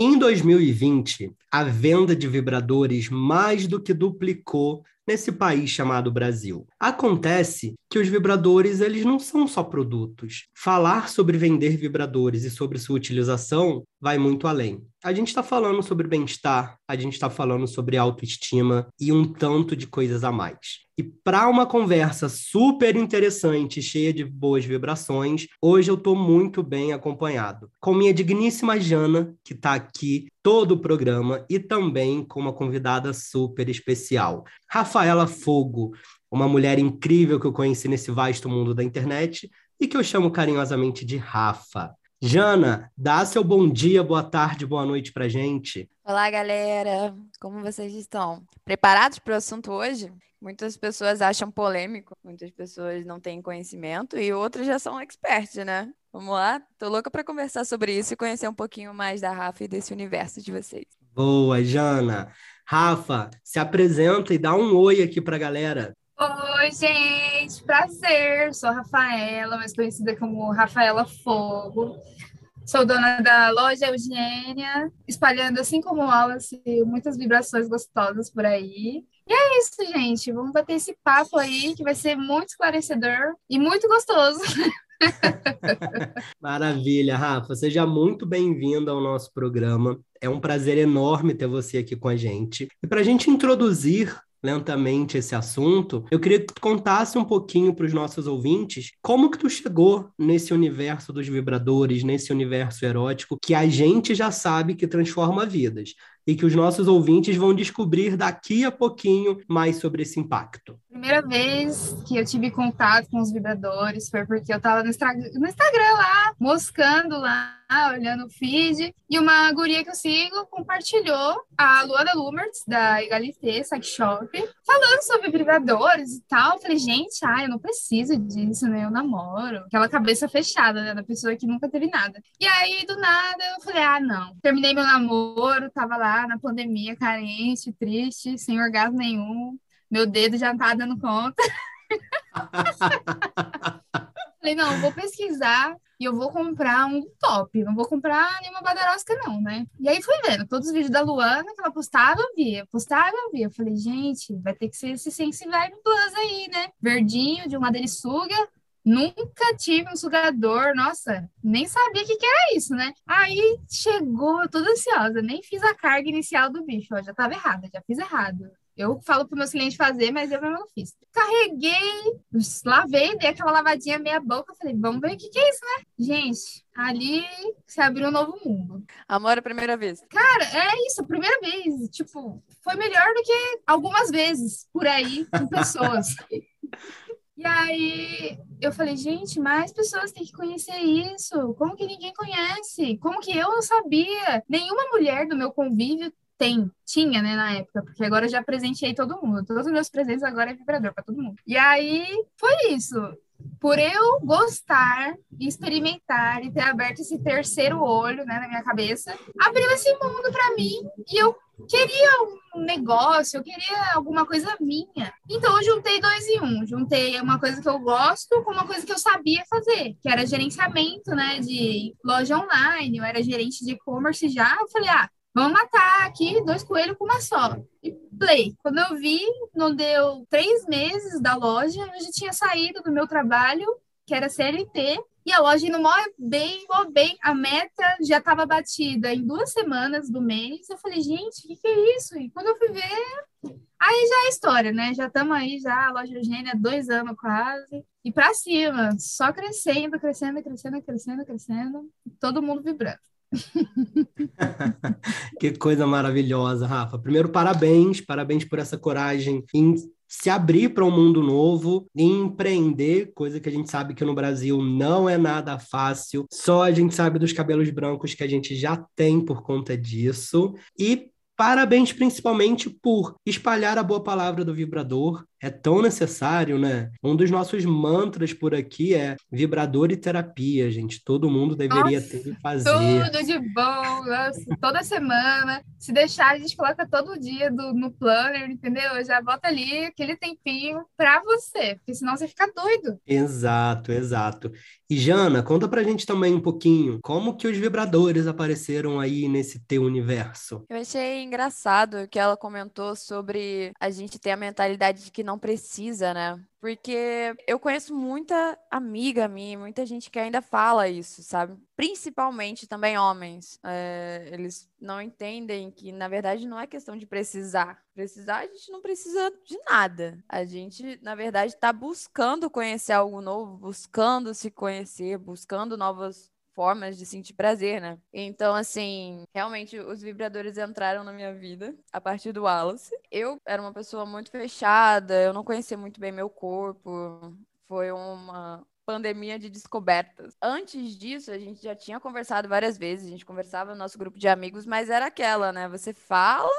Em 2020, a venda de vibradores mais do que duplicou nesse país chamado Brasil. Acontece que os vibradores eles não são só produtos. Falar sobre vender vibradores e sobre sua utilização vai muito além. A gente está falando sobre bem-estar, a gente está falando sobre autoestima e um tanto de coisas a mais. E para uma conversa super interessante, cheia de boas vibrações, hoje eu estou muito bem acompanhado. Com minha digníssima Jana, que está aqui todo o programa, e também com uma convidada super especial, Rafaela Fogo, uma mulher incrível que eu conheci nesse vasto mundo da internet e que eu chamo carinhosamente de Rafa. Jana, dá seu bom dia, boa tarde, boa noite pra gente. Olá, galera. Como vocês estão? Preparados para o assunto hoje? Muitas pessoas acham polêmico, muitas pessoas não têm conhecimento e outras já são experts, né? Vamos lá? Tô louca para conversar sobre isso e conhecer um pouquinho mais da Rafa e desse universo de vocês. Boa, Jana. Rafa, se apresenta e dá um oi aqui pra galera. Oi, gente, prazer. Sou a Rafaela, mais conhecida como Rafaela Fogo. Sou dona da loja Eugênia, espalhando, assim como aulas, muitas vibrações gostosas por aí. E é isso, gente. Vamos bater esse papo aí que vai ser muito esclarecedor e muito gostoso. Maravilha, Rafa. Seja muito bem-vinda ao nosso programa. É um prazer enorme ter você aqui com a gente. E para a gente introduzir lentamente esse assunto, eu queria que tu contasse um pouquinho para os nossos ouvintes como que tu chegou nesse universo dos vibradores, nesse universo erótico que a gente já sabe que transforma vidas e que os nossos ouvintes vão descobrir daqui a pouquinho mais sobre esse impacto. Primeira vez que eu tive contato com os vibradores foi porque eu estava no, no Instagram lá, moscando lá, olhando o feed, e uma guria que eu sigo compartilhou a Luana Lumertz, da Egalité Sex Shop, falando sobre vibradores e tal. Eu falei, gente, ah, eu não preciso disso, né? Eu namoro. Aquela cabeça fechada, né? Da pessoa que nunca teve nada. E aí, do nada, eu falei, ah, não. Terminei meu namoro, tava lá na pandemia, carente, triste, sem orgasmo nenhum. Meu dedo já não tá dando conta. Falei, não, vou pesquisar e eu vou comprar um top. Não vou comprar nenhuma badarosca, não, né? E aí fui vendo todos os vídeos da Luana que ela postava, eu via. Postava, eu via. Falei, gente, vai ter que ser esse Sense Vibe Plus aí, né? Verdinho, de uma delissuga. Nunca tive um sugador, nossa, nem sabia o que, que, era isso, né? Aí chegou, toda ansiosa, nem fiz a carga inicial do bicho, ó, já tava errada, já fiz errado. Eu falo para meus clientes fazer, mas eu mesmo não fiz. Carreguei, lavei, dei aquela lavadinha meia boca, falei, vamos ver o que, que é isso, né? Gente, ali se abriu um novo mundo. Amor a primeira vez. Cara, é isso, a primeira vez. Tipo, foi melhor do que algumas vezes por aí com pessoas. E aí eu falei, gente, mais pessoas têm que conhecer isso. Como que ninguém conhece? Como que eu não sabia? Nenhuma mulher do meu convívio tem, tinha, né, na época, porque agora eu já presenteei todo mundo. Todos os meus presentes agora é vibrador para todo mundo. E aí foi isso. Por eu gostar experimentar e ter aberto esse terceiro olho, né, na minha cabeça, abriu esse mundo para mim e eu queria um negócio, eu queria alguma coisa minha. Então eu juntei dois em um. Juntei uma coisa que eu gosto com uma coisa que eu sabia fazer, que era gerenciamento, né, de loja online. Eu era gerente de e-commerce já. Eu falei, ah, Vamos matar aqui dois coelhos com uma só. E play. Quando eu vi, não deu três meses da loja, eu já tinha saído do meu trabalho, que era CLT, e a loja indo mó bem, bem. A meta já estava batida em duas semanas do mês. Eu falei, gente, o que, que é isso? E quando eu fui ver, aí já é história, né? Já estamos aí, já a loja Eugênia, dois anos quase. E para cima, só crescendo, crescendo, crescendo, crescendo, crescendo. Todo mundo vibrando. que coisa maravilhosa, Rafa. Primeiro, parabéns, parabéns por essa coragem em se abrir para um mundo novo, em empreender, coisa que a gente sabe que no Brasil não é nada fácil. Só a gente sabe dos cabelos brancos que a gente já tem por conta disso. E Parabéns principalmente por espalhar a boa palavra do vibrador, é tão necessário, né? Um dos nossos mantras por aqui é vibrador e terapia, gente. Todo mundo deveria Nossa, ter que fazer. Tudo de bom, nossa, toda semana. Se deixar, a gente coloca todo dia do, no planner, entendeu? Já bota ali aquele tempinho pra você, porque senão você fica doido. Exato, exato. E Jana, conta pra gente também um pouquinho como que os vibradores apareceram aí nesse teu universo. Eu achei engraçado que ela comentou sobre a gente ter a mentalidade de que não precisa, né? Porque eu conheço muita amiga minha, muita gente que ainda fala isso, sabe? Principalmente também homens. É, eles não entendem que, na verdade, não é questão de precisar. Precisar, a gente não precisa de nada. A gente, na verdade, está buscando conhecer algo novo, buscando se conhecer, buscando novas formas de sentir prazer, né? Então, assim, realmente os vibradores entraram na minha vida a partir do Wallace. Eu era uma pessoa muito fechada, eu não conhecia muito bem meu corpo. Foi uma pandemia de descobertas. Antes disso, a gente já tinha conversado várias vezes, a gente conversava no nosso grupo de amigos, mas era aquela, né? Você fala,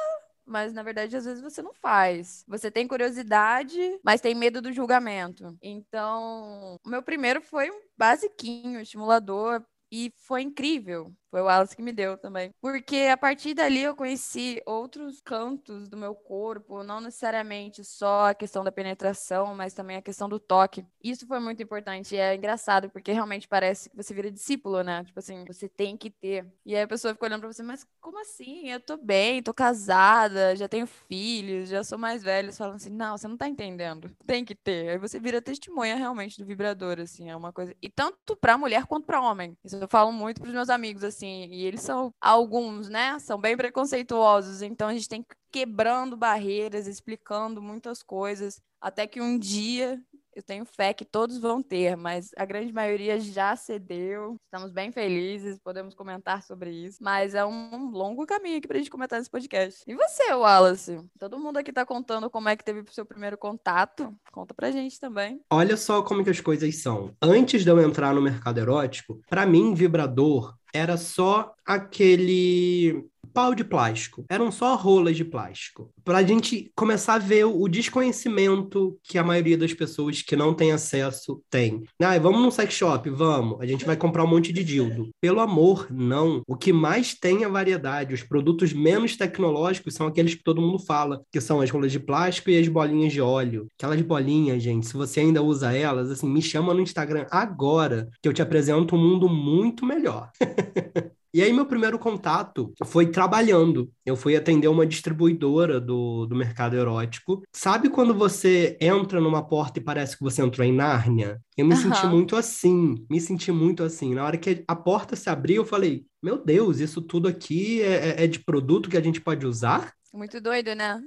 mas na verdade às vezes você não faz. Você tem curiosidade, mas tem medo do julgamento. Então, o meu primeiro foi um basiquinho, estimulador, e foi incrível. Foi o Wallace que me deu também. Porque a partir dali eu conheci outros cantos do meu corpo, não necessariamente só a questão da penetração, mas também a questão do toque. Isso foi muito importante. E é engraçado, porque realmente parece que você vira discípulo, né? Tipo assim, você tem que ter. E aí a pessoa fica olhando pra você, mas como assim? Eu tô bem, tô casada, já tenho filhos, já sou mais velha. Falando assim, não, você não tá entendendo. Tem que ter. Aí você vira testemunha realmente do vibrador, assim. É uma coisa. E tanto pra mulher quanto pra homem. Isso eu falo muito pros meus amigos, assim assim, e eles são alguns, né? São bem preconceituosos, então a gente tem que quebrando barreiras, explicando muitas coisas, até que um dia eu tenho fé que todos vão ter, mas a grande maioria já cedeu. Estamos bem felizes, podemos comentar sobre isso. Mas é um longo caminho aqui pra gente comentar nesse podcast. E você, Wallace? Todo mundo aqui tá contando como é que teve o seu primeiro contato. Conta pra gente também. Olha só como que as coisas são. Antes de eu entrar no mercado erótico, para mim, vibrador era só aquele pau de plástico. Eram só rolas de plástico. Para a gente começar a ver o desconhecimento que a maioria das pessoas que não tem acesso tem. Ah, vamos num sex shop? Vamos. A gente vai comprar um monte de dildo. Pelo amor, não. O que mais tem é variedade. Os produtos menos tecnológicos são aqueles que todo mundo fala, que são as rolas de plástico e as bolinhas de óleo. Aquelas bolinhas, gente, se você ainda usa elas, assim, me chama no Instagram agora, que eu te apresento um mundo muito melhor. E aí, meu primeiro contato foi trabalhando. Eu fui atender uma distribuidora do, do mercado erótico. Sabe quando você entra numa porta e parece que você entrou em Nárnia? Eu me uhum. senti muito assim, me senti muito assim. Na hora que a porta se abriu, eu falei: Meu Deus, isso tudo aqui é, é, é de produto que a gente pode usar? Muito doido, né?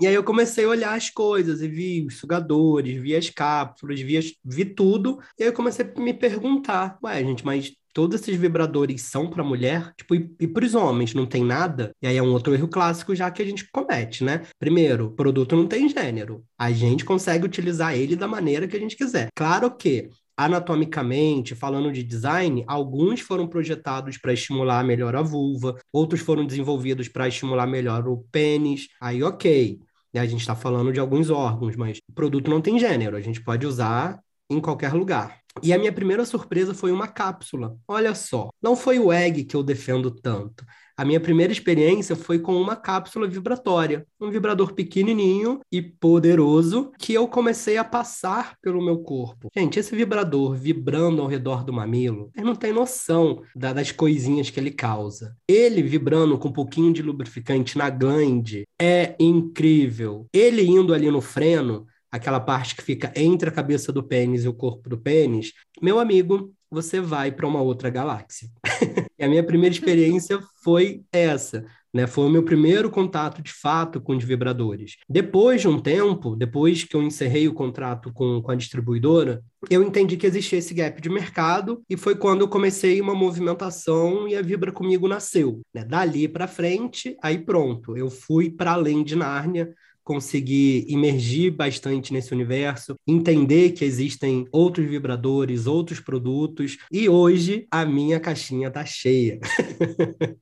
E aí eu comecei a olhar as coisas e vi os sugadores, vi as cápsulas, vi, as, vi tudo. E aí eu comecei a me perguntar, ué, gente, mas todos esses vibradores são para mulher, tipo, e, e para os homens não tem nada. E aí é um outro erro clássico já que a gente comete, né? Primeiro, o produto não tem gênero. A gente consegue utilizar ele da maneira que a gente quiser. Claro que anatomicamente, falando de design, alguns foram projetados para estimular melhor a vulva, outros foram desenvolvidos para estimular melhor o pênis. Aí, ok. A gente está falando de alguns órgãos, mas o produto não tem gênero, a gente pode usar em qualquer lugar. E a minha primeira surpresa foi uma cápsula. Olha só, não foi o egg que eu defendo tanto. A minha primeira experiência foi com uma cápsula vibratória, um vibrador pequenininho e poderoso que eu comecei a passar pelo meu corpo. Gente, esse vibrador vibrando ao redor do mamilo, eu não tenho noção das coisinhas que ele causa. Ele vibrando com um pouquinho de lubrificante na glande é incrível. Ele indo ali no freno, aquela parte que fica entre a cabeça do pênis e o corpo do pênis, meu amigo, você vai para uma outra galáxia. e a minha primeira experiência foi essa. Né, foi o meu primeiro contato de fato com os vibradores. Depois de um tempo, depois que eu encerrei o contrato com, com a distribuidora, eu entendi que existia esse gap de mercado e foi quando eu comecei uma movimentação e a Vibra Comigo nasceu. Né? Dali para frente, aí pronto, eu fui para além de Nárnia, conseguir imergir bastante nesse universo, entender que existem outros vibradores, outros produtos, e hoje a minha caixinha tá cheia.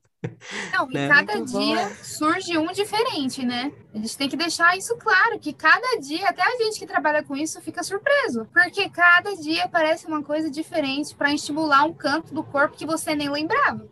Não, Né? e cada Muito bom. dia surge um diferente, né? A gente tem que deixar isso claro, que cada dia, até a gente que trabalha com isso fica surpreso, porque cada dia aparece uma coisa diferente para estimular um canto do corpo que você nem lembrava,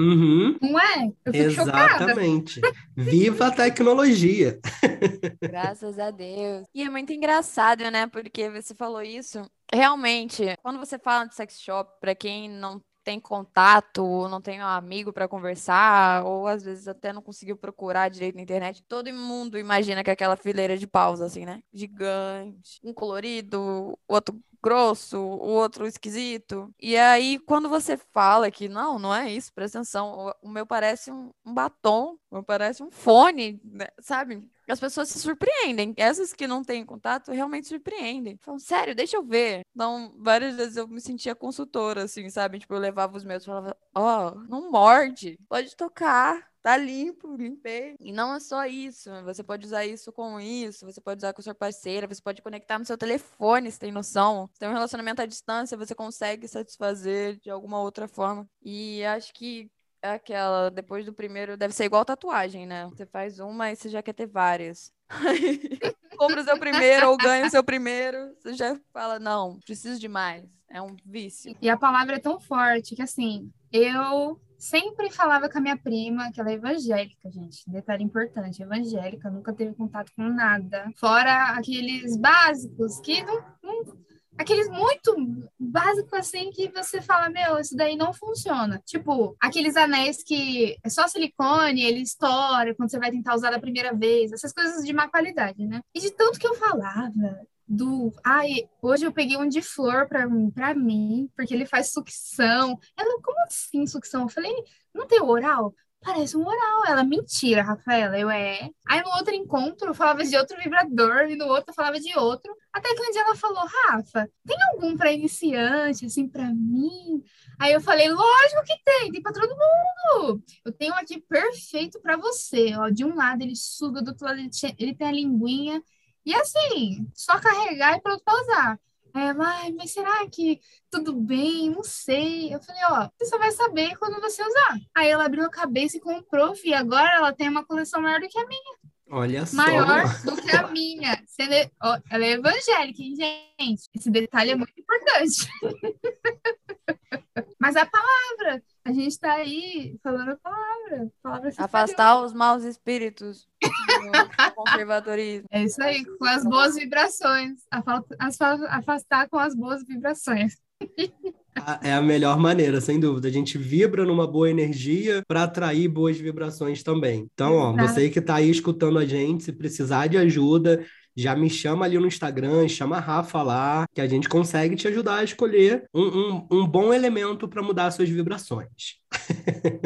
Uhum, não é? Eu fico chocada. exatamente. Viva a tecnologia. Graças a Deus. E é muito engraçado, né? Porque você falou isso. Realmente, quando você fala de sex shop, pra quem não tem contato, não tem um amigo pra conversar, ou às vezes até não conseguiu procurar direito na internet, todo mundo imagina que é aquela fileira de paus, assim, né? Gigante, um colorido, outro grosso, o outro esquisito. E aí, quando você fala que não, não é isso, presta atenção, o, o meu parece um, um batom, o meu parece um fone, né, sabe? As pessoas se surpreendem. Essas que não têm contato realmente surpreendem. Falam, sério, deixa eu ver. Então, várias vezes eu me sentia consultora, assim, sabe? Tipo, eu levava os meus e falava, ó, não morde, pode tocar. Tá limpo, limpei. E não é só isso. Você pode usar isso com isso, você pode usar com sua parceira, você pode conectar no seu telefone, se tem noção. Se tem um relacionamento à distância, você consegue satisfazer de alguma outra forma. E acho que é aquela, depois do primeiro, deve ser igual tatuagem, né? Você faz uma e você já quer ter várias. Compra o seu primeiro ou ganha o seu primeiro, você já fala, não, preciso de mais. É um vício. E a palavra é tão forte que, assim, eu sempre falava com a minha prima, que ela é evangélica, gente. Detalhe importante, evangélica, nunca teve contato com nada. Fora aqueles básicos que não. não- aqueles muito básicos assim que você fala, meu, isso daí não funciona. Tipo, aqueles anéis que é só silicone, ele estoura quando você vai tentar usar da primeira vez, essas coisas de má qualidade, né? E de tanto que eu falava, do. Ai, hoje eu peguei um de flor pra, pra mim, porque ele faz sucção. Ela, como assim sucção? Eu falei, não tem oral? Parece um oral. Ela, mentira, Rafaela. Eu é. Aí no outro encontro eu falava de outro vibrador, e no outro eu falava de outro. Até que um dia ela falou, Rafa, tem algum pra iniciante, assim, pra mim? Aí eu falei, lógico que tem, tem pra todo mundo. Eu tenho aqui perfeito pra você. Ó, de um lado ele suga, do outro lado ele tem a linguinha. E assim, só carregar e pronto pra usar. Aí ela, ai, mas será que tudo bem? Não sei. Eu falei, ó, você só vai saber quando você usar. Aí ela abriu a cabeça e comprou, e agora ela tem uma coleção maior do que a minha. Olha só. Maior do que a minha. Ó, ela é evangélica, hein, gente? Esse detalhe é muito importante. Mas a palavra, a gente tá aí falando a palavra. A palavra Afastar os maus espíritos do conservadorismo. É isso aí, com as boas vibrações. Afa- afa- Afastar com as boas vibrações. É a melhor maneira, sem dúvida. A gente vibra numa boa energia para atrair boas vibrações também. Então, ó, você que está aí escutando a gente, se precisar de ajuda, já me chama ali no Instagram, chama a Rafa lá, que a gente consegue te ajudar a escolher um, um, um bom elemento para mudar suas vibrações.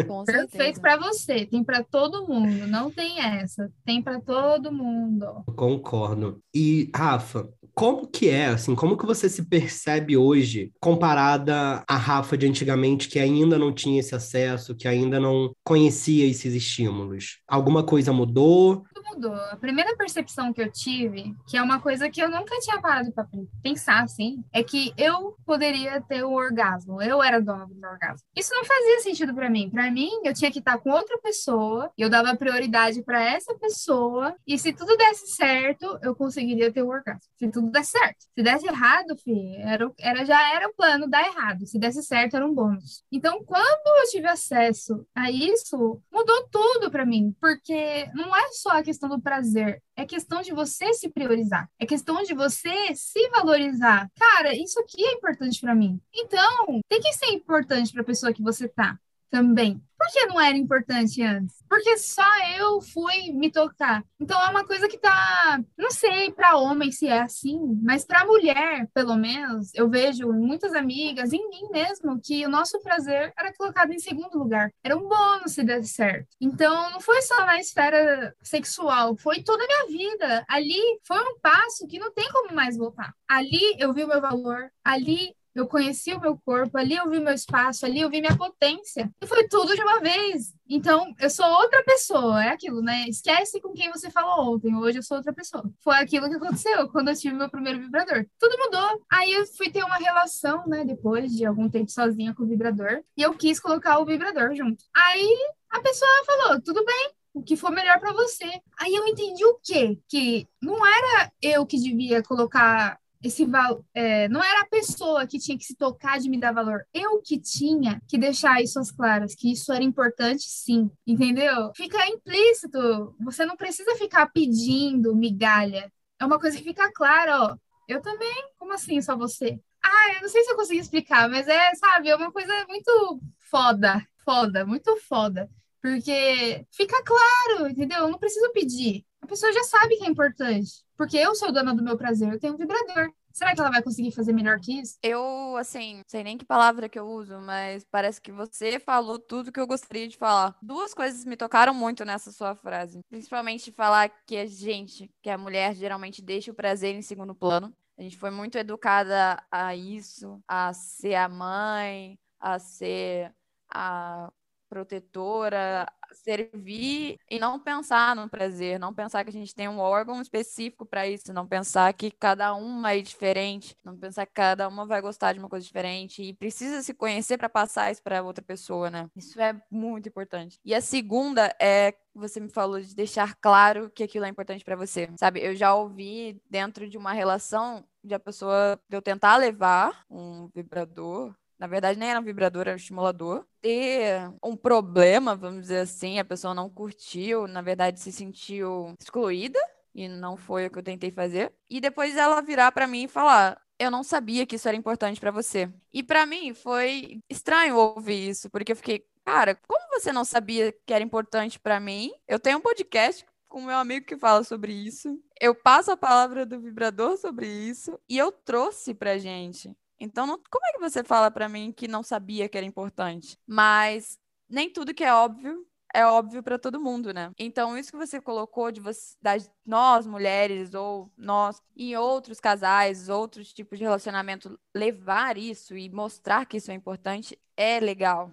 Com Perfeito para você, tem para todo mundo, não tem essa, tem para todo mundo. Concordo. E, Rafa, como que é, assim, como que você se percebe hoje comparada à Rafa de antigamente, que ainda não tinha esse acesso, que ainda não conhecia esses estímulos? Alguma coisa mudou? Tudo. A primeira percepção que eu tive, que é uma coisa que eu nunca tinha parado para pensar assim, é que eu poderia ter o orgasmo. Eu era dona do orgasmo. Isso não fazia sentido para mim. Para mim, eu tinha que estar com outra pessoa, eu dava prioridade para essa pessoa, e se tudo desse certo, eu conseguiria ter o orgasmo. Se tudo desse certo. Se desse errado, era, era, já era o plano dar errado. Se desse certo, era um bônus. Então, quando eu tive acesso a isso, mudou tudo para mim, porque não é só a questão do prazer, é questão de você se priorizar, é questão de você se valorizar. Cara, isso aqui é importante para mim. Então, tem que ser importante para a pessoa que você tá também. Por que não era importante antes? Porque só eu fui me tocar. Então é uma coisa que tá, não sei para homem se é assim, mas para mulher, pelo menos, eu vejo muitas amigas, em mim mesmo, que o nosso prazer era colocado em segundo lugar. Era um bônus se desse certo. Então não foi só na esfera sexual, foi toda a minha vida. Ali foi um passo que não tem como mais voltar. Ali eu vi o meu valor, ali eu conheci o meu corpo, ali eu vi meu espaço, ali eu vi minha potência. E foi tudo de uma vez. Então, eu sou outra pessoa, é aquilo, né? Esquece com quem você falou ontem, hoje eu sou outra pessoa. Foi aquilo que aconteceu quando eu tive meu primeiro vibrador. Tudo mudou. Aí eu fui ter uma relação, né, depois de algum tempo sozinha com o vibrador, e eu quis colocar o vibrador junto. Aí a pessoa falou: tudo bem, o que for melhor para você. Aí eu entendi o quê? Que não era eu que devia colocar esse valor. É, não era a pessoa que tinha que se tocar de me dar valor. Eu que tinha que deixar isso às claras, que isso era importante, sim. Entendeu? Fica implícito. Você não precisa ficar pedindo migalha. É uma coisa que fica clara, ó. Eu também? Como assim, só você? Ah, eu não sei se eu consegui explicar, mas é, sabe, é uma coisa muito foda, foda, muito foda. Porque fica claro, entendeu? Eu não preciso pedir. A pessoa já sabe que é importante. Porque eu sou dona do meu prazer, eu tenho um vibrador. Será que ela vai conseguir fazer melhor que isso? Eu, assim, sei nem que palavra que eu uso, mas parece que você falou tudo que eu gostaria de falar. Duas coisas me tocaram muito nessa sua frase. Principalmente falar que a gente, que a mulher geralmente deixa o prazer em segundo plano. A gente foi muito educada a isso, a ser a mãe, a ser a protetora, servir e não pensar no prazer, não pensar que a gente tem um órgão específico para isso, não pensar que cada uma é diferente, não pensar que cada uma vai gostar de uma coisa diferente e precisa se conhecer para passar isso para outra pessoa, né? Isso é muito importante. E a segunda é você me falou de deixar claro que aquilo é importante para você. Sabe, eu já ouvi dentro de uma relação de a pessoa de eu tentar levar um vibrador na verdade nem era um vibrador, era um estimulador, ter um problema, vamos dizer assim, a pessoa não curtiu, na verdade se sentiu excluída e não foi o que eu tentei fazer. E depois ela virar para mim e falar: "Eu não sabia que isso era importante para você". E para mim foi estranho ouvir isso, porque eu fiquei, cara, como você não sabia que era importante para mim? Eu tenho um podcast com meu amigo que fala sobre isso. Eu passo a palavra do vibrador sobre isso e eu trouxe pra gente. Então, não, como é que você fala para mim que não sabia que era importante? Mas nem tudo que é óbvio é óbvio para todo mundo, né? Então, isso que você colocou de você, das, nós mulheres ou nós e outros casais, outros tipos de relacionamento levar isso e mostrar que isso é importante é legal.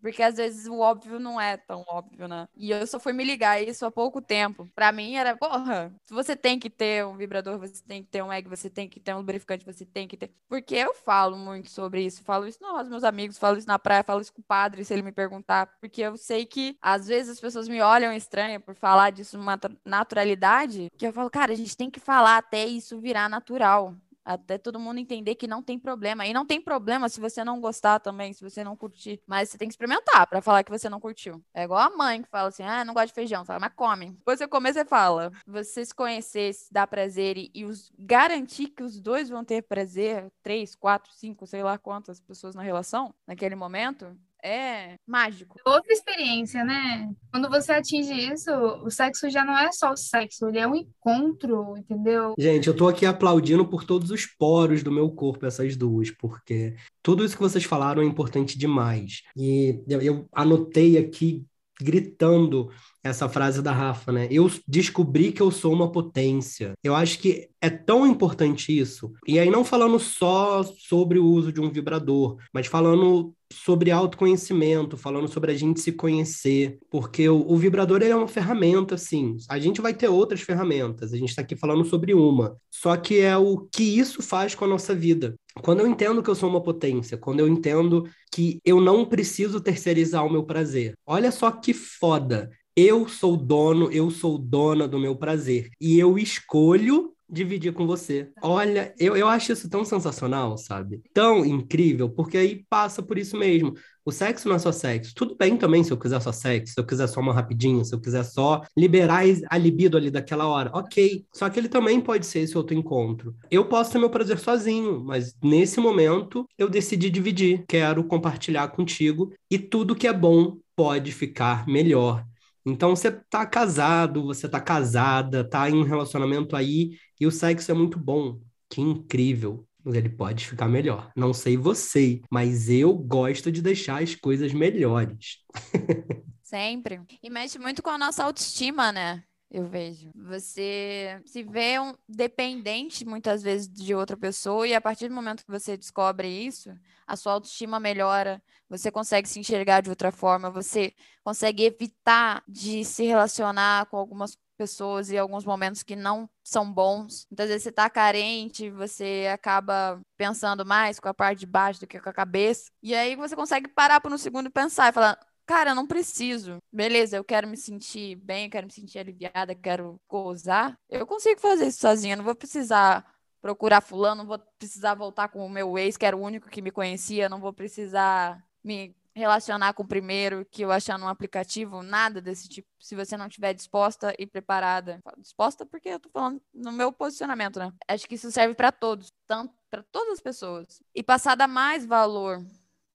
Porque às vezes o óbvio não é tão óbvio, né? E eu só fui me ligar isso há pouco tempo. Pra mim era, porra, você tem que ter um vibrador, você tem que ter um egg, você tem que ter um lubrificante, você tem que ter. Porque eu falo muito sobre isso. Falo isso com os meus amigos, falo isso na praia, falo isso com o padre, se ele me perguntar. Porque eu sei que às vezes as pessoas me olham estranha por falar disso numa naturalidade. Que eu falo, cara, a gente tem que falar até isso virar natural até todo mundo entender que não tem problema. E não tem problema se você não gostar também, se você não curtir. Mas você tem que experimentar para falar que você não curtiu. É igual a mãe que fala assim: ah, não gosto de feijão. Fala, mas come. Depois você comer, você fala. Você se conhecer, se dar prazer e, e os, garantir que os dois vão ter prazer, três, quatro, cinco, sei lá quantas pessoas na relação, naquele momento, é mágico. Outra experiência, né? Quando você atinge isso, o sexo já não é só o sexo, ele é um encontro, entendeu? Gente, eu tô aqui aplaudindo por todos os poros do meu corpo, essas duas, porque tudo isso que vocês falaram é importante demais. E eu, eu anotei aqui gritando essa frase da Rafa, né? Eu descobri que eu sou uma potência. Eu acho que é tão importante isso. E aí, não falando só sobre o uso de um vibrador, mas falando sobre autoconhecimento, falando sobre a gente se conhecer, porque o, o vibrador é uma ferramenta, sim. A gente vai ter outras ferramentas, a gente está aqui falando sobre uma. Só que é o que isso faz com a nossa vida. Quando eu entendo que eu sou uma potência, quando eu entendo que eu não preciso terceirizar o meu prazer. Olha só que foda. Eu sou dono, eu sou dona do meu prazer. E eu escolho dividir com você. Olha, eu, eu acho isso tão sensacional, sabe? Tão incrível, porque aí passa por isso mesmo. O sexo não é só sexo. Tudo bem também se eu quiser só sexo, se eu quiser só uma rapidinho, se eu quiser só liberar a libido ali daquela hora. Ok. Só que ele também pode ser esse outro encontro. Eu posso ter meu prazer sozinho, mas nesse momento eu decidi dividir. Quero compartilhar contigo e tudo que é bom pode ficar melhor. Então você tá casado, você tá casada, tá em um relacionamento aí e o sexo é muito bom. Que incrível. Ele pode ficar melhor. Não sei você, mas eu gosto de deixar as coisas melhores. Sempre. E mexe muito com a nossa autoestima, né? Eu vejo. Você se vê um dependente muitas vezes de outra pessoa e a partir do momento que você descobre isso, a sua autoestima melhora, você consegue se enxergar de outra forma, você consegue evitar de se relacionar com algumas pessoas e alguns momentos que não são bons. Muitas vezes você está carente, você acaba pensando mais com a parte de baixo do que com a cabeça. E aí você consegue parar por um segundo e pensar e falar: cara, não preciso. Beleza, eu quero me sentir bem, eu quero me sentir aliviada, quero gozar. Eu consigo fazer isso sozinha, não vou precisar procurar fulano, não vou precisar voltar com o meu ex, que era o único que me conhecia, não vou precisar me relacionar com o primeiro que eu achar num aplicativo, nada desse tipo, se você não estiver disposta e preparada. Disposta porque eu tô falando no meu posicionamento, né? Acho que isso serve para todos, tanto para todas as pessoas. E passar a dar mais valor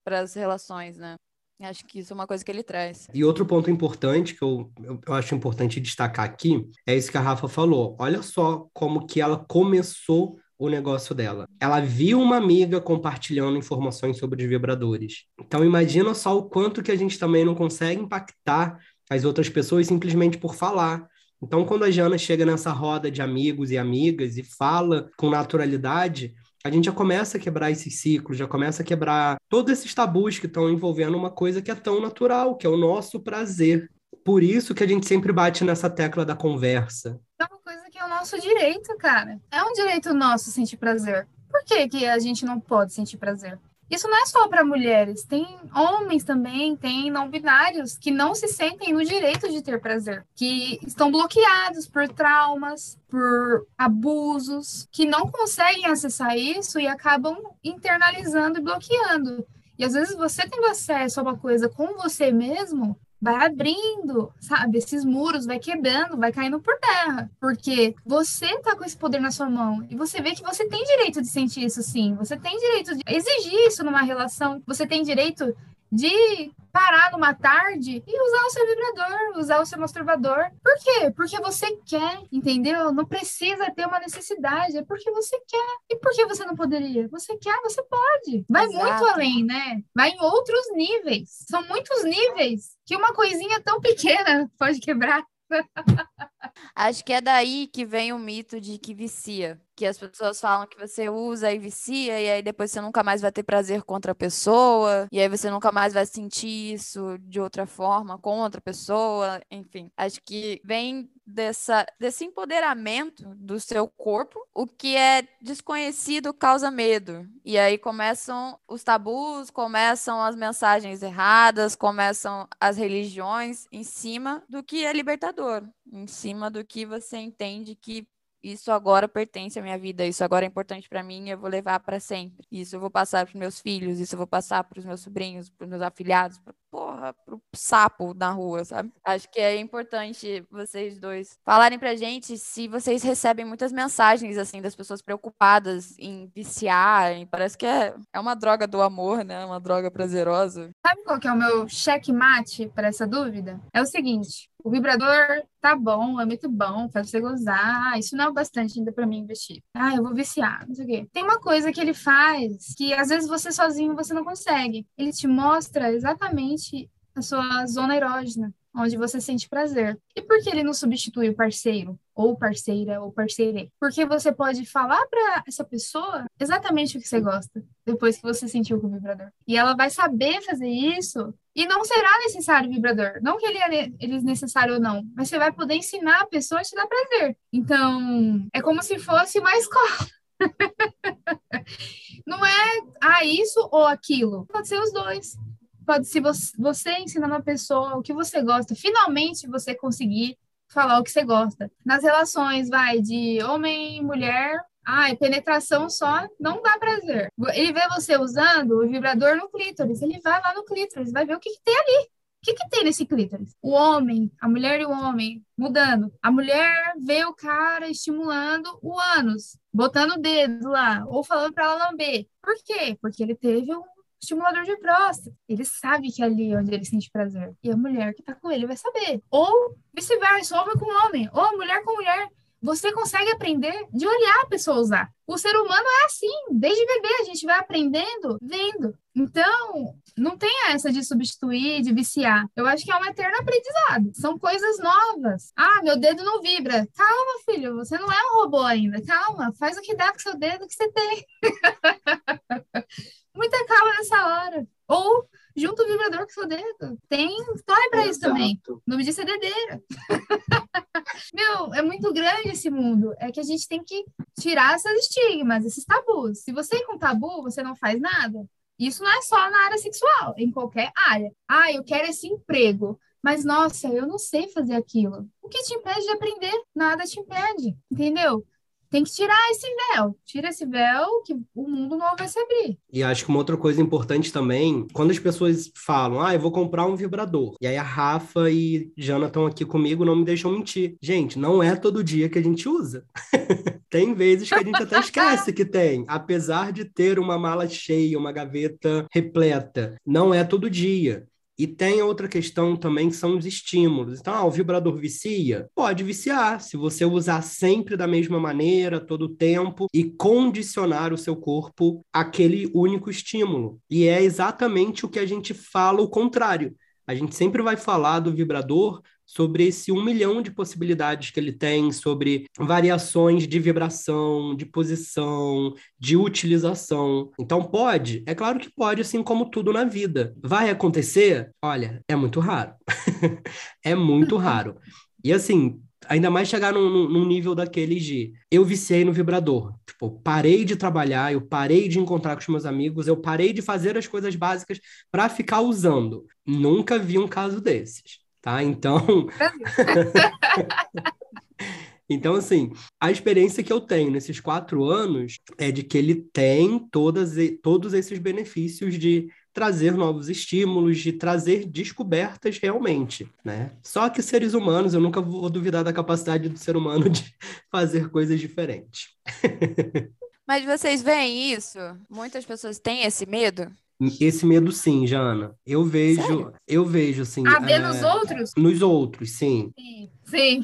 para as relações, né? Acho que isso é uma coisa que ele traz. E outro ponto importante que eu, eu, eu, acho importante destacar aqui é isso que a Rafa falou. Olha só como que ela começou o negócio dela. Ela viu uma amiga compartilhando informações sobre os vibradores. Então imagina só o quanto que a gente também não consegue impactar as outras pessoas simplesmente por falar. Então quando a Jana chega nessa roda de amigos e amigas e fala com naturalidade, a gente já começa a quebrar esses ciclos, já começa a quebrar todos esses tabus que estão envolvendo uma coisa que é tão natural, que é o nosso prazer. Por isso que a gente sempre bate nessa tecla da conversa. É uma coisa que é o nosso direito, cara. É um direito nosso sentir prazer. Por que, que a gente não pode sentir prazer? Isso não é só para mulheres, tem homens também, tem não binários que não se sentem no direito de ter prazer, que estão bloqueados por traumas, por abusos, que não conseguem acessar isso e acabam internalizando e bloqueando. E às vezes você tendo acesso a uma coisa com você mesmo, vai abrindo, sabe? Esses muros, vai quebrando, vai caindo por terra. Porque você tá com esse poder na sua mão e você vê que você tem direito de sentir isso sim. Você tem direito de exigir isso numa relação. Você tem direito de parar numa tarde e usar o seu vibrador, usar o seu masturbador. Por quê? Porque você quer, entendeu? Não precisa ter uma necessidade, é porque você quer. E por que você não poderia? Você quer, você pode. Vai Exato. muito além, né? Vai em outros níveis. São muitos níveis que uma coisinha tão pequena pode quebrar. Acho que é daí que vem o mito de que vicia. Que as pessoas falam que você usa e vicia, e aí depois você nunca mais vai ter prazer com outra pessoa, e aí você nunca mais vai sentir isso de outra forma com outra pessoa, enfim. Acho que vem dessa, desse empoderamento do seu corpo, o que é desconhecido causa medo. E aí começam os tabus, começam as mensagens erradas, começam as religiões em cima do que é libertador, em cima do que você entende que isso agora pertence à minha vida, isso agora é importante para mim, eu vou levar para sempre. Isso eu vou passar para meus filhos, isso eu vou passar para os meus sobrinhos, para meus afilhados, pra, porra, pro sapo na rua, sabe? Acho que é importante vocês dois falarem pra gente se vocês recebem muitas mensagens assim das pessoas preocupadas em viciar, e parece que é, é uma droga do amor, né? Uma droga prazerosa. Sabe qual que é o meu checkmate para essa dúvida? É o seguinte, o vibrador tá bom, é muito bom, faz você gozar. Ah, isso não é o bastante ainda para mim investir. Ah, eu vou viciar, não sei o quê. Tem uma coisa que ele faz que às vezes você sozinho você não consegue. Ele te mostra exatamente a sua zona erógena onde você sente prazer. E por que ele não substitui o parceiro, ou parceira, ou parceire? Porque você pode falar para essa pessoa exatamente o que você gosta, depois que você sentiu com o vibrador. E ela vai saber fazer isso, e não será necessário vibrador. Não que ele é, ele é necessário ou não, mas você vai poder ensinar a pessoa a te dar prazer. Então, é como se fosse uma escola. não é ah, isso ou aquilo. Pode ser os dois pode se você, você ensinando a pessoa o que você gosta, finalmente você conseguir falar o que você gosta. Nas relações, vai de homem mulher, ai, penetração só não dá prazer. Ele vê você usando o vibrador no clítoris, ele vai lá no clítoris, vai ver o que, que tem ali. O que, que tem nesse clítoris? O homem, a mulher e o homem mudando. A mulher vê o cara estimulando o ânus, botando o dedo lá, ou falando para ela lamber. Por quê? Porque ele teve um estimulador de próstata. Ele sabe que é ali onde ele sente prazer. E a mulher que tá com ele vai saber. Ou vice-versa, homem com homem, ou mulher com mulher. Você consegue aprender de olhar a pessoa usar. O ser humano é assim, desde bebê a gente vai aprendendo, vendo. Então, não tem essa de substituir, de viciar. Eu acho que é um eterno aprendizado. São coisas novas. Ah, meu dedo não vibra. Calma, filho, você não é um robô ainda. Calma, faz o que dá com seu dedo que você tem. Muita calma nessa hora. Ou junto o vibrador com seu dedo. Tem história para isso também. O nome disso é dedeira. Meu, é muito grande esse mundo. É que a gente tem que tirar esses estigmas, esses tabus. Se você ir com tabu, você não faz nada. Isso não é só na área sexual, é em qualquer área. Ah, eu quero esse emprego. Mas, nossa, eu não sei fazer aquilo. O que te impede de aprender? Nada te impede, entendeu? Tem que tirar esse véu. Tira esse véu que o mundo novo vai se abrir. E acho que uma outra coisa importante também, quando as pessoas falam, ah, eu vou comprar um vibrador. E aí a Rafa e Jana estão aqui comigo, não me deixam mentir. Gente, não é todo dia que a gente usa. tem vezes que a gente até esquece que tem. Apesar de ter uma mala cheia, uma gaveta repleta, não é todo dia. E tem outra questão também que são os estímulos. Então, ah, o vibrador vicia? Pode viciar, se você usar sempre da mesma maneira, todo o tempo, e condicionar o seu corpo àquele único estímulo. E é exatamente o que a gente fala o contrário. A gente sempre vai falar do vibrador sobre esse um milhão de possibilidades que ele tem, sobre variações de vibração, de posição, de utilização. Então, pode? É claro que pode, assim como tudo na vida. Vai acontecer? Olha, é muito raro. é muito raro. E assim, ainda mais chegar num, num, nível daqueles de eu viciei no vibrador. Tipo, parei de trabalhar, eu parei de encontrar com os meus amigos, eu parei de fazer as coisas básicas para ficar usando. Nunca vi um caso desses tá? Então. Então, assim, a experiência que eu tenho nesses quatro anos é de que ele tem todas, todos esses benefícios de trazer novos estímulos, de trazer descobertas realmente, né? Só que seres humanos, eu nunca vou duvidar da capacidade do ser humano de fazer coisas diferentes. Mas vocês veem isso? Muitas pessoas têm esse medo? Esse medo, sim, Jana. Eu vejo, Sério? eu vejo, sim. A ver é, nos outros? Nos outros, sim. Sim. sim.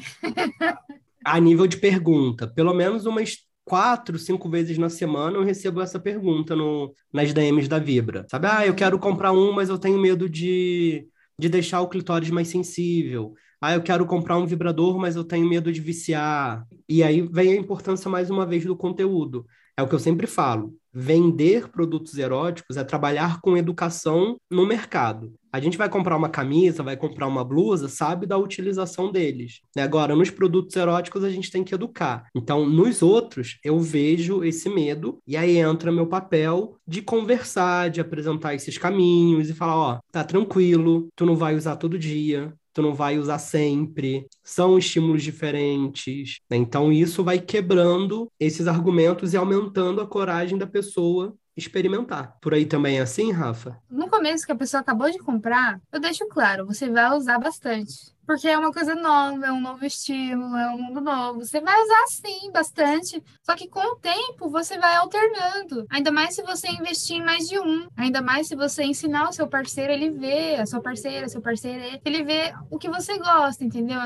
a nível de pergunta, pelo menos umas quatro, cinco vezes na semana eu recebo essa pergunta no, nas DMs da Vibra. Sabe, ah, eu quero comprar um, mas eu tenho medo de, de deixar o clitóris mais sensível. Ah, eu quero comprar um vibrador, mas eu tenho medo de viciar. E aí vem a importância, mais uma vez, do conteúdo. É o que eu sempre falo. Vender produtos eróticos é trabalhar com educação no mercado. A gente vai comprar uma camisa, vai comprar uma blusa, sabe da utilização deles. Né? Agora, nos produtos eróticos, a gente tem que educar. Então, nos outros, eu vejo esse medo, e aí entra meu papel de conversar, de apresentar esses caminhos e falar: ó, tá tranquilo, tu não vai usar todo dia, tu não vai usar sempre, são estímulos diferentes. Né? Então, isso vai quebrando esses argumentos e aumentando a coragem da pessoa experimentar. Por aí também é assim, Rafa? No começo que a pessoa acabou de comprar, eu deixo claro, você vai usar bastante. Porque é uma coisa nova, é um novo estímulo, é um mundo novo. Você vai usar sim, bastante. Só que com o tempo você vai alternando. Ainda mais se você investir em mais de um. Ainda mais se você ensinar o seu parceiro, ele vê, a sua parceira, seu parceiro, ele vê o que você gosta, entendeu?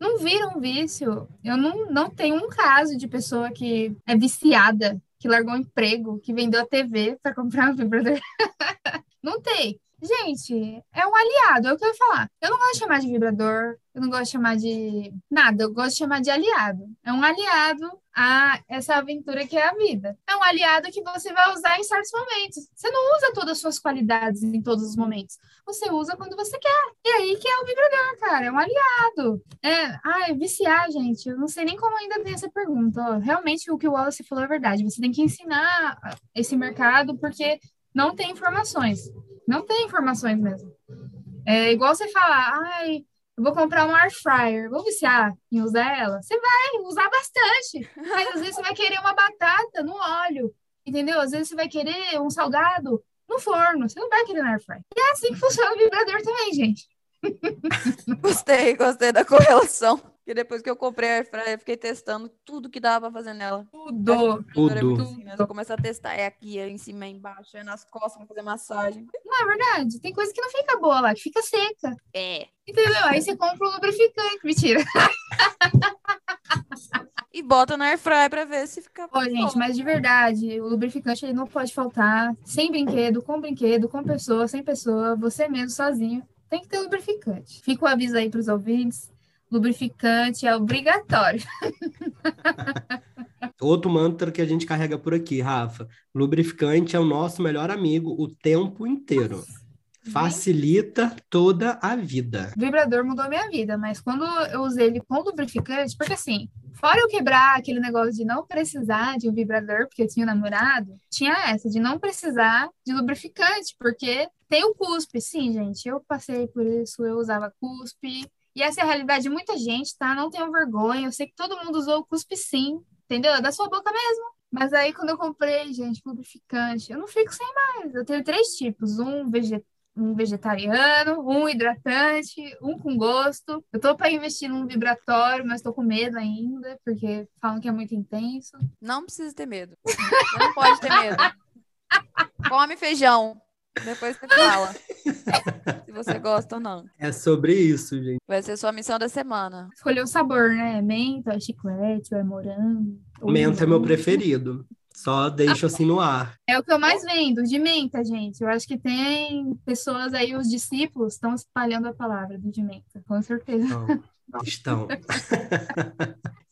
não vira um vício. Eu não, não tenho um caso de pessoa que é viciada que largou um emprego, que vendeu a TV para comprar um vibrador. não tem. Gente, é um aliado, é o que eu ia falar. Eu não gosto de chamar de vibrador, eu não gosto de chamar de nada, eu gosto de chamar de aliado. É um aliado a essa aventura que é a vida. É um aliado que você vai usar em certos momentos. Você não usa todas as suas qualidades em todos os momentos. Você usa quando você quer. E aí que é o vibrador, cara. É um aliado. É, ai, viciar, gente. Eu não sei nem como ainda tem essa pergunta. Ó, realmente o que o Wallace falou é verdade. Você tem que ensinar esse mercado porque não tem informações. Não tem informações mesmo. É igual você falar, ai, eu vou comprar uma air fryer, vou viciar em usar ela? Você vai usar bastante, mas às vezes você vai querer uma batata no óleo, entendeu? Às vezes você vai querer um salgado no forno, você não vai querer na air fryer. E é assim que funciona o vibrador também, gente. Gostei, gostei da correlação. Porque depois que eu comprei a airfryer, fiquei testando tudo que dava pra fazer nela. Tudo. Tudo. Assim? Eu começo a testar. É aqui, é em cima, é embaixo, é nas costas pra fazer massagem. Não, é verdade. Tem coisa que não fica boa lá, que fica seca. É. Entendeu? Aí você compra o lubrificante. Mentira. e bota na airfryer pra ver se fica Ô, gente, mas de verdade, o lubrificante ele não pode faltar. Sem brinquedo, com brinquedo, com pessoa, sem pessoa, você mesmo sozinho. Tem que ter lubrificante. Fica o aviso aí pros ouvintes. Lubrificante é obrigatório. Outro mantra que a gente carrega por aqui, Rafa. Lubrificante é o nosso melhor amigo o tempo inteiro. Facilita toda a vida. O vibrador mudou minha vida, mas quando eu usei ele com lubrificante, porque assim, fora eu quebrar aquele negócio de não precisar de um vibrador, porque eu tinha um namorado, tinha essa, de não precisar de lubrificante, porque tem o cuspe. Sim, gente, eu passei por isso, eu usava cuspe. E essa é a realidade de muita gente, tá? Não tenham vergonha. Eu sei que todo mundo usou o cuspe sim, entendeu? É da sua boca mesmo. Mas aí, quando eu comprei, gente, lubrificante, eu não fico sem mais. Eu tenho três tipos: um, veget... um vegetariano, um hidratante, um com gosto. Eu tô para investir num vibratório, mas tô com medo ainda, porque falam que é muito intenso. Não precisa ter medo. Você não pode ter medo. Come feijão. Depois você fala se você gosta ou não. É sobre isso, gente. Vai ser sua missão da semana. Escolher o sabor, né? Menta, é chiclete, ou é morango. Menta é meu preferido. Só deixo assim no ar. É o que eu mais vendo, de menta, gente. Eu acho que tem pessoas aí, os discípulos, estão espalhando a palavra do de menta, com certeza. Então, estão.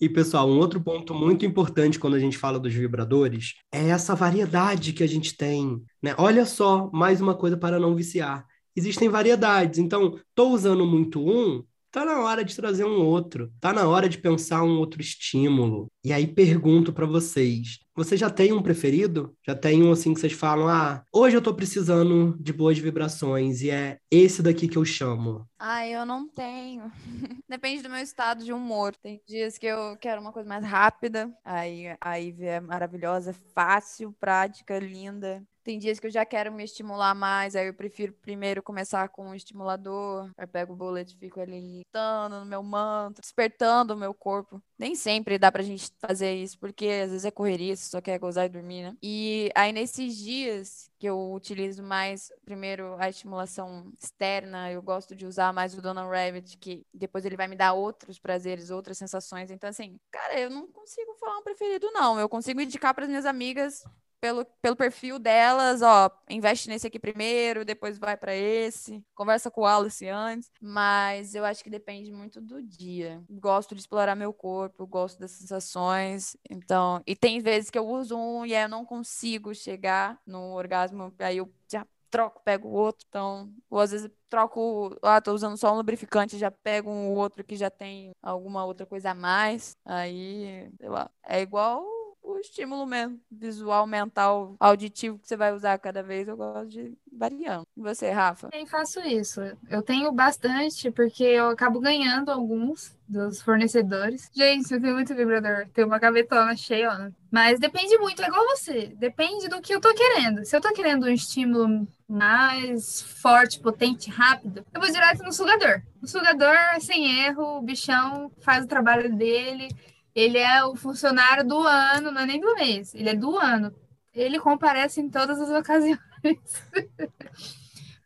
e, pessoal, um outro ponto muito importante quando a gente fala dos vibradores é essa variedade que a gente tem. Né? Olha só, mais uma coisa para não viciar. Existem variedades. Então, estou usando muito um, tá na hora de trazer um outro. Tá na hora de pensar um outro estímulo. E aí pergunto para vocês: você já tem um preferido? Já tem um assim que vocês falam: "Ah, hoje eu tô precisando de boas vibrações e é esse daqui que eu chamo". Ah, eu não tenho. Depende do meu estado de humor. Tem dias que eu quero uma coisa mais rápida. Aí a Ivy é maravilhosa, fácil, prática, linda. Tem dias que eu já quero me estimular mais, aí eu prefiro primeiro começar com um estimulador. Aí pego o bullet e fico ali dando no meu manto, despertando o meu corpo. Nem sempre dá pra gente fazer isso, porque às vezes é correria, você só quer gozar e dormir, né? E aí nesses dias que eu utilizo mais, primeiro, a estimulação externa, eu gosto de usar mais o Donald Rabbit, que depois ele vai me dar outros prazeres, outras sensações. Então, assim, cara, eu não consigo falar um preferido, não. Eu consigo indicar para minhas amigas pelo, pelo perfil delas, ó, investe nesse aqui primeiro, depois vai para esse, conversa com o Alice antes, mas eu acho que depende muito do dia. Gosto de explorar meu corpo, gosto das sensações, então, e tem vezes que eu uso um e aí eu não consigo chegar no orgasmo, aí eu já troco, pego o outro, então, ou às vezes troco, ah, tô usando só um lubrificante, já pego um outro que já tem alguma outra coisa a mais, aí, sei lá, é igual o estímulo mesmo, visual, mental, auditivo que você vai usar cada vez, eu gosto de variando. E você, Rafa? Eu faço isso. Eu tenho bastante, porque eu acabo ganhando alguns dos fornecedores. Gente, eu tenho muito vibrador. Tenho uma gavetona cheia, Mas depende muito, é igual você. Depende do que eu tô querendo. Se eu tô querendo um estímulo mais forte, potente, rápido, eu vou direto no sugador. O sugador, sem erro, o bichão faz o trabalho dele. Ele é o funcionário do ano, não é nem do mês, ele é do ano. Ele comparece em todas as ocasiões.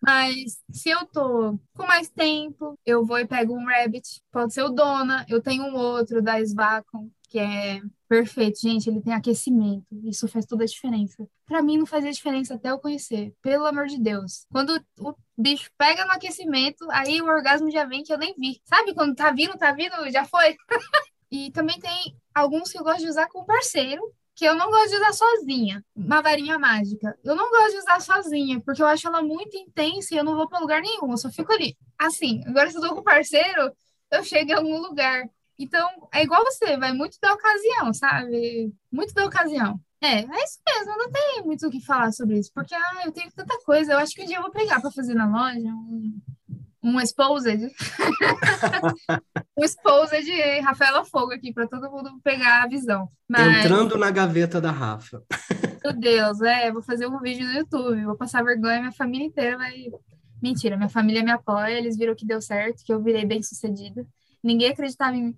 Mas se eu tô com mais tempo, eu vou e pego um Rabbit, pode ser o Dona, eu tenho um outro da Svacom, que é perfeito, gente, ele tem aquecimento, isso faz toda a diferença. Para mim não fazia diferença até eu conhecer, pelo amor de Deus. Quando o bicho pega no aquecimento, aí o orgasmo já vem que eu nem vi. Sabe quando tá vindo, tá vindo, já foi? E também tem alguns que eu gosto de usar com parceiro, que eu não gosto de usar sozinha. Uma varinha mágica. Eu não gosto de usar sozinha, porque eu acho ela muito intensa e eu não vou para lugar nenhum, eu só fico ali. Assim, agora se eu tô com parceiro, eu chego em algum lugar. Então, é igual você, vai muito da ocasião, sabe? Muito da ocasião. É, é isso mesmo, não tem muito o que falar sobre isso, porque ah, eu tenho tanta coisa. Eu acho que um dia eu vou pegar para fazer na loja um, um exposed. um exposed de Rafaela Fogo aqui, para todo mundo pegar a visão. Mas, Entrando na gaveta da Rafa. meu Deus, é, vou fazer um vídeo no YouTube, vou passar vergonha, minha família inteira vai. Mentira, minha família me apoia, eles viram que deu certo, que eu virei bem sucedida. Ninguém acreditava em mim.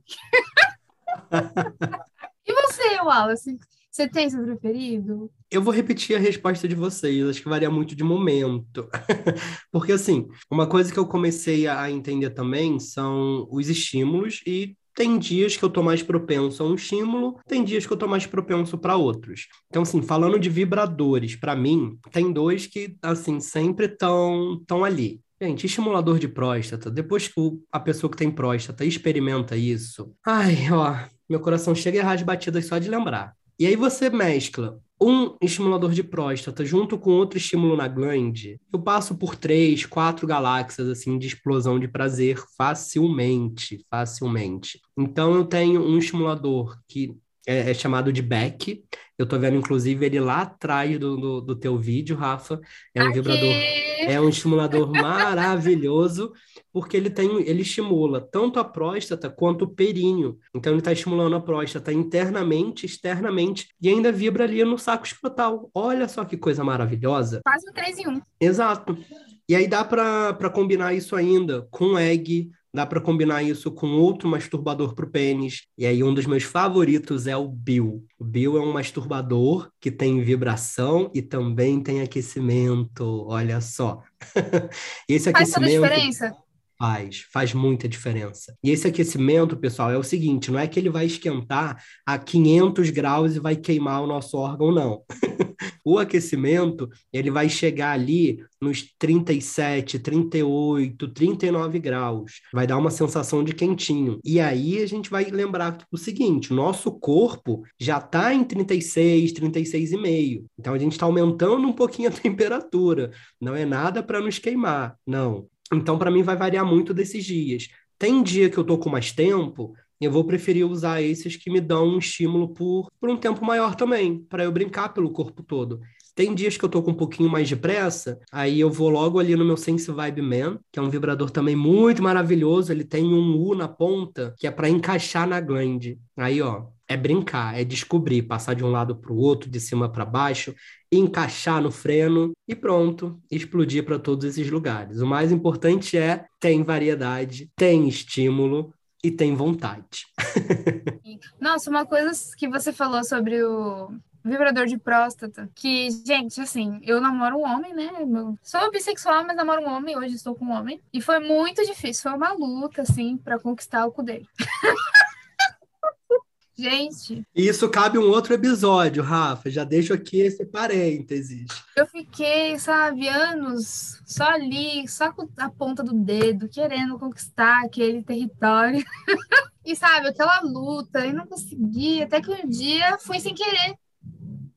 e você, Wallace? Você tem seu preferido? Eu vou repetir a resposta de vocês, acho que varia muito de momento. Porque, assim, uma coisa que eu comecei a entender também são os estímulos e tem dias que eu tô mais propenso a um estímulo, tem dias que eu tô mais propenso para outros. Então, assim, falando de vibradores, para mim, tem dois que, assim, sempre estão tão ali. Gente, estimulador de próstata, depois que a pessoa que tem próstata experimenta isso, ai, ó, meu coração chega a errar as batidas só de lembrar. E aí você mescla um estimulador de próstata junto com outro estímulo na glande, eu passo por três, quatro galáxias assim de explosão de prazer facilmente, facilmente. Então eu tenho um estimulador que é, é chamado de Beck. Eu tô vendo, inclusive, ele lá atrás do, do, do teu vídeo, Rafa. É um Aqui. vibrador, é um estimulador maravilhoso porque ele tem, ele estimula tanto a próstata quanto o períneo. Então ele está estimulando a próstata internamente, externamente e ainda vibra ali no saco escrotal. Olha só que coisa maravilhosa. Quase um 3 em 1. Exato. E aí dá para combinar isso ainda com egg, dá para combinar isso com outro masturbador para o pênis. E aí um dos meus favoritos é o Bill. O Bill é um masturbador que tem vibração e também tem aquecimento. Olha só. Esse Faz aquecimento toda a diferença. Faz, faz muita diferença. E esse aquecimento, pessoal, é o seguinte: não é que ele vai esquentar a 500 graus e vai queimar o nosso órgão, não. o aquecimento, ele vai chegar ali nos 37, 38, 39 graus. Vai dar uma sensação de quentinho. E aí a gente vai lembrar o seguinte: nosso corpo já está em 36, 36,5. Então a gente está aumentando um pouquinho a temperatura. Não é nada para nos queimar, não. Então, para mim, vai variar muito desses dias. Tem dia que eu tô com mais tempo, eu vou preferir usar esses que me dão um estímulo por, por um tempo maior também, para eu brincar pelo corpo todo. Tem dias que eu tô com um pouquinho mais de pressa, aí eu vou logo ali no meu Sense Vibe Man, que é um vibrador também muito maravilhoso. Ele tem um U na ponta, que é para encaixar na glande. Aí, ó, é brincar, é descobrir, passar de um lado para o outro, de cima para baixo, encaixar no freno e pronto, explodir para todos esses lugares. O mais importante é tem variedade, tem estímulo e tem vontade. Nossa, uma coisa que você falou sobre o vibrador de próstata, que, gente, assim, eu namoro um homem, né? Sou bissexual, mas namoro um homem, hoje estou com um homem, e foi muito difícil, foi uma luta, assim, para conquistar o cu dele. Gente. Isso cabe um outro episódio, Rafa. Já deixo aqui esse parênteses. Eu fiquei, sabe, anos só ali, só com a ponta do dedo, querendo conquistar aquele território. e, sabe, aquela luta, e não conseguia. Até que um dia foi sem querer.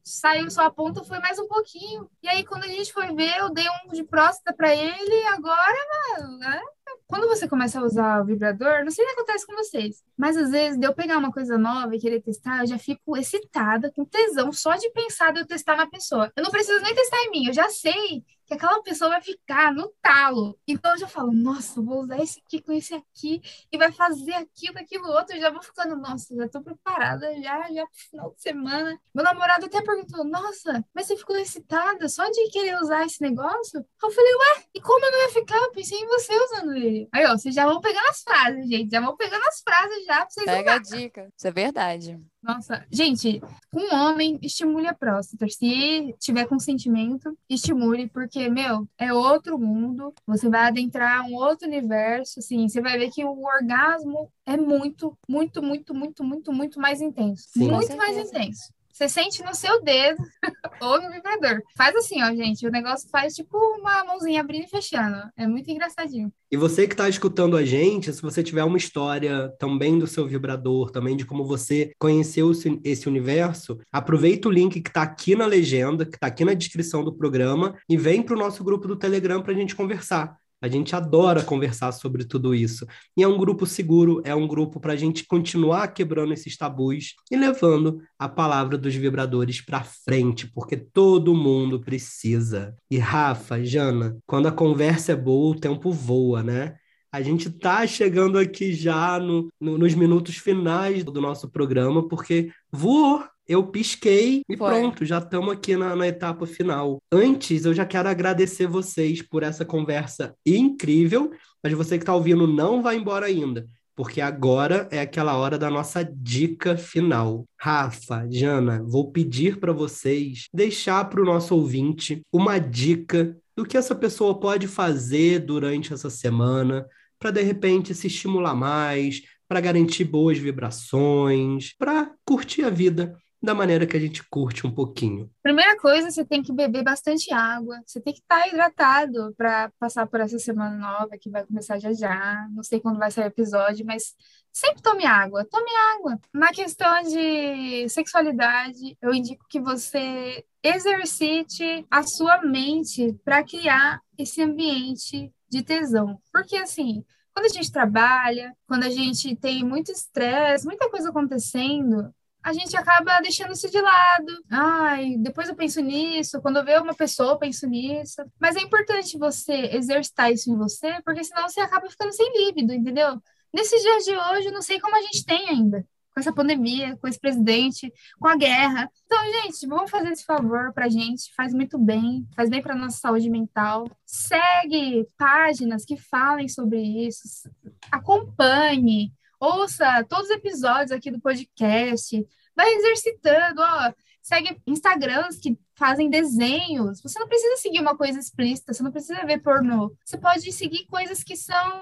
Saiu só a ponta, foi mais um pouquinho. E aí, quando a gente foi ver, eu dei um de próstata para ele, e agora, mano, né? Quando você começa a usar o vibrador, não sei o que acontece com vocês, mas às vezes de eu pegar uma coisa nova e querer testar, eu já fico excitada, com tesão, só de pensar de eu testar na pessoa. Eu não preciso nem testar em mim, eu já sei que aquela pessoa vai ficar no talo. Então eu já falo, nossa, vou usar esse aqui com esse aqui e vai fazer aquilo, aquilo outro. Eu já vou ficando, nossa, já tô preparada já, já pro final de semana. Meu namorado até perguntou, nossa, mas você ficou excitada só de querer usar esse negócio? Eu falei, ué, e como eu não ia ficar? Eu pensei em você usando ele. Aí, ó, vocês já vão pegando as frases, gente. Já vão pegando as frases já pra vocês Pega usar. a dica. Isso é verdade. Nossa, gente, um homem estimule a próstata. Se tiver consentimento, estimule, porque, meu, é outro mundo. Você vai adentrar um outro universo, assim. Você vai ver que o orgasmo é muito, muito, muito, muito, muito, muito mais intenso. Sim, muito mais intenso. Você sente no seu dedo ou no vibrador. Faz assim, ó, gente. O negócio faz tipo uma mãozinha abrindo e fechando. É muito engraçadinho. E você que está escutando a gente, se você tiver uma história também do seu vibrador, também de como você conheceu esse universo, aproveita o link que está aqui na legenda, que está aqui na descrição do programa, e vem para o nosso grupo do Telegram para a gente conversar. A gente adora conversar sobre tudo isso. E é um grupo seguro, é um grupo para a gente continuar quebrando esses tabus e levando a palavra dos vibradores para frente, porque todo mundo precisa. E Rafa, Jana, quando a conversa é boa, o tempo voa, né? A gente está chegando aqui já no, no, nos minutos finais do nosso programa, porque voou eu pisquei e Foi. pronto, já estamos aqui na, na, etapa final. Antes, eu já quero agradecer vocês por essa conversa incrível, mas você que está ouvindo não vai embora ainda, porque agora é aquela hora da nossa dica final. Rafa, Jana, vou pedir para vocês deixar para o nosso ouvinte uma dica do que essa pessoa pode fazer durante essa semana para de repente se estimular mais, para garantir boas vibrações, para curtir a vida da maneira que a gente curte um pouquinho. Primeira coisa, você tem que beber bastante água. Você tem que estar tá hidratado para passar por essa semana nova que vai começar já já. Não sei quando vai sair o episódio, mas sempre tome água. Tome água. Na questão de sexualidade, eu indico que você exercite a sua mente para criar esse ambiente de tesão. Porque assim, quando a gente trabalha, quando a gente tem muito estresse, muita coisa acontecendo, a gente acaba deixando isso de lado. Ai, depois eu penso nisso, quando eu ver uma pessoa, eu penso nisso. Mas é importante você exercitar isso em você, porque senão você acaba ficando sem líbido, entendeu? Nesses dias de hoje, eu não sei como a gente tem ainda. Com essa pandemia, com esse presidente, com a guerra. Então, gente, vamos fazer esse favor pra gente. Faz muito bem, faz bem pra nossa saúde mental. Segue páginas que falem sobre isso. Acompanhe ouça todos os episódios aqui do podcast, vai exercitando, ó, segue Instagrams que fazem desenhos. Você não precisa seguir uma coisa explícita, você não precisa ver pornô. Você pode seguir coisas que são,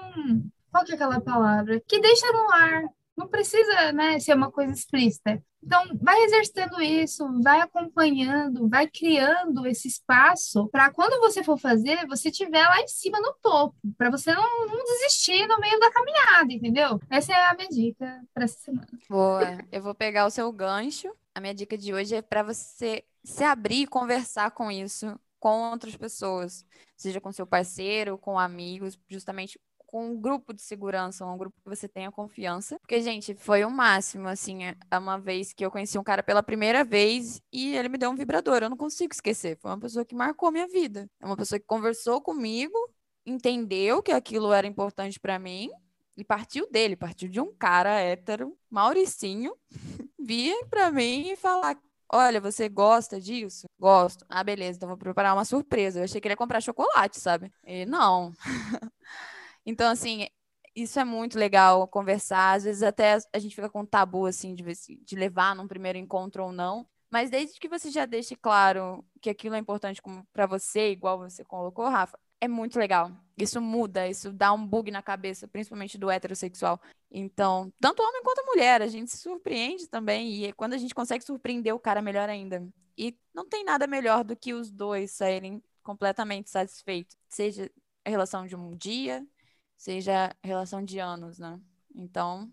qual que é aquela palavra? Que deixa no ar. Não precisa, né, ser uma coisa explícita. Então, vai exercitando isso, vai acompanhando, vai criando esse espaço para quando você for fazer, você estiver lá em cima no topo, para você não, não, desistir no meio da caminhada, entendeu? Essa é a minha dica para essa semana. Boa, eu vou pegar o seu gancho. A minha dica de hoje é para você se abrir e conversar com isso com outras pessoas, seja com seu parceiro, com amigos, justamente com um grupo de segurança, um grupo que você tenha confiança. Porque, gente, foi o máximo, assim, é, é uma vez que eu conheci um cara pela primeira vez e ele me deu um vibrador. Eu não consigo esquecer. Foi uma pessoa que marcou minha vida. É uma pessoa que conversou comigo, entendeu que aquilo era importante para mim e partiu dele, partiu de um cara hétero, Mauricinho, vir para mim e falar Olha, você gosta disso? Gosto. Ah, beleza, então vou preparar uma surpresa. Eu achei que ele ia comprar chocolate, sabe? E não. Então, assim, isso é muito legal conversar. Às vezes até a gente fica com um tabu, assim, de, de levar num primeiro encontro ou não. Mas desde que você já deixe claro que aquilo é importante para você, igual você colocou, Rafa, é muito legal. Isso muda, isso dá um bug na cabeça, principalmente do heterossexual. Então, tanto homem quanto mulher, a gente se surpreende também. E quando a gente consegue surpreender o cara, melhor ainda. E não tem nada melhor do que os dois saírem completamente satisfeitos. Seja a relação de um dia, seja relação de anos, né? Então,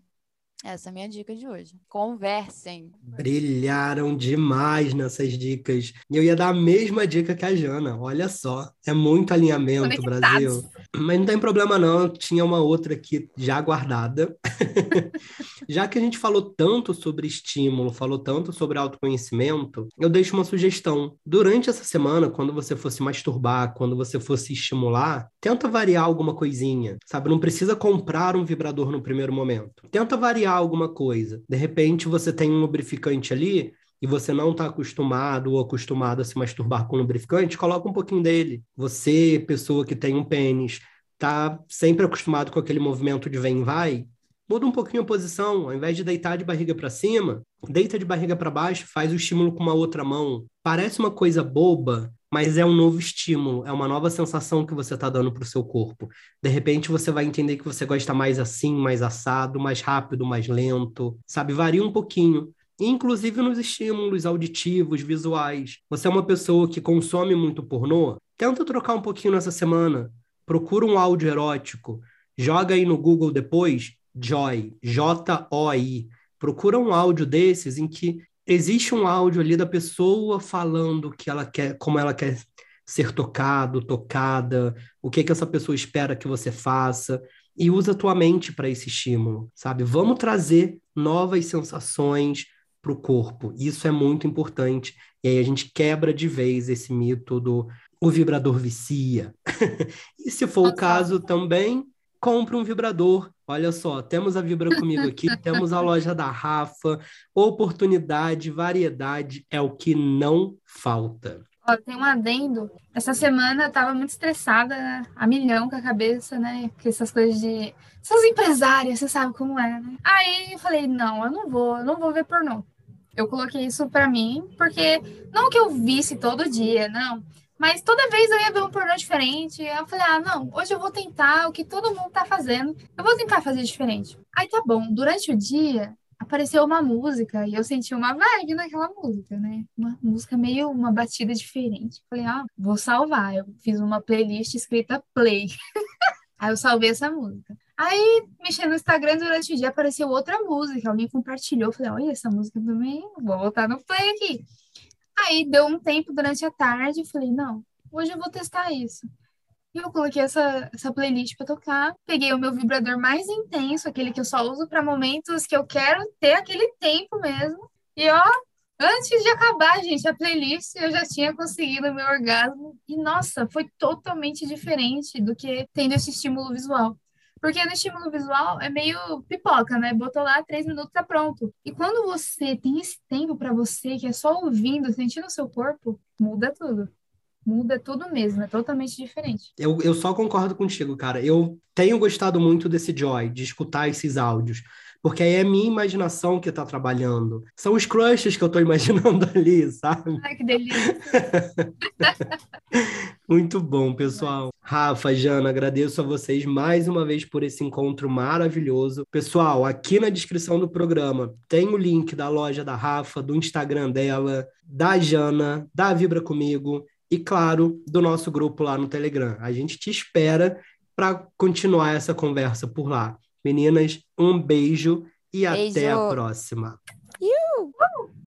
essa é a minha dica de hoje. Conversem. Brilharam demais nessas dicas. E eu ia dar a mesma dica que a Jana. Olha só, é muito alinhamento, Brasil. Mas não tem problema não, tinha uma outra aqui já guardada. já que a gente falou tanto sobre estímulo, falou tanto sobre autoconhecimento, eu deixo uma sugestão. Durante essa semana, quando você fosse masturbar, quando você fosse estimular, tenta variar alguma coisinha, sabe? Não precisa comprar um vibrador no primeiro momento. Tenta variar alguma coisa. De repente você tem um lubrificante ali e você não está acostumado ou acostumado a se masturbar com lubrificante, coloca um pouquinho dele. Você, pessoa que tem um pênis, está sempre acostumado com aquele movimento de vem e vai, muda um pouquinho a posição, ao invés de deitar de barriga para cima, deita de barriga para baixo, faz o estímulo com uma outra mão. Parece uma coisa boba, mas é um novo estímulo, é uma nova sensação que você está dando para o seu corpo. De repente você vai entender que você gosta mais assim, mais assado, mais rápido, mais lento, sabe? Varia um pouquinho. Inclusive nos estímulos auditivos, visuais. Você é uma pessoa que consome muito pornô? Tenta trocar um pouquinho nessa semana. Procura um áudio erótico. Joga aí no Google depois, Joy, J-O-I. Procura um áudio desses em que existe um áudio ali da pessoa falando que ela quer, como ela quer ser tocado, tocada, o que que essa pessoa espera que você faça e usa a tua mente para esse estímulo, sabe? Vamos trazer novas sensações para o corpo. Isso é muito importante. E aí a gente quebra de vez esse mito do o vibrador vicia. e se for o caso também, compre um vibrador. Olha só, temos a Vibra comigo aqui, temos a loja da Rafa, oportunidade, variedade é o que não falta. Ó, tem um adendo. Essa semana eu tava muito estressada, a milhão com a cabeça, né? Com essas coisas de. Essas empresárias, você sabe como é, né? Aí eu falei, não, eu não vou, eu não vou ver pornô. Eu coloquei isso para mim, porque não que eu visse todo dia, não Mas toda vez eu ia ver um pornô diferente. Eu falei, ah, não, hoje eu vou tentar o que todo mundo tá fazendo. Eu vou tentar fazer diferente. Aí tá bom, durante o dia apareceu uma música e eu senti uma vibe naquela música, né? Uma música meio, uma batida diferente. Falei, ah, vou salvar. Eu fiz uma playlist escrita Play. Aí eu salvei essa música. Aí, mexendo no Instagram durante o dia, apareceu outra música. Alguém compartilhou. Falei, olha, essa música também, vou voltar no play aqui. Aí deu um tempo durante a tarde, falei, não, hoje eu vou testar isso. E eu coloquei essa, essa playlist para tocar, peguei o meu vibrador mais intenso, aquele que eu só uso para momentos que eu quero ter aquele tempo mesmo. E ó, antes de acabar, gente, a playlist eu já tinha conseguido o meu orgasmo. E nossa, foi totalmente diferente do que tendo esse estímulo visual. Porque no estímulo visual é meio pipoca, né? Botou lá, três minutos, tá pronto. E quando você tem esse tempo para você, que é só ouvindo, sentindo o seu corpo, muda tudo. Muda tudo mesmo, é totalmente diferente. Eu, eu só concordo contigo, cara. Eu tenho gostado muito desse Joy, de escutar esses áudios porque aí é minha imaginação que está trabalhando. São os crushes que eu estou imaginando ali, sabe? Ai, que delícia! Muito bom, pessoal. Rafa, Jana, agradeço a vocês mais uma vez por esse encontro maravilhoso. Pessoal, aqui na descrição do programa tem o link da loja da Rafa, do Instagram dela, da Jana, da Vibra Comigo e, claro, do nosso grupo lá no Telegram. A gente te espera para continuar essa conversa por lá. Meninas, um beijo e beijo. até a próxima. Uh!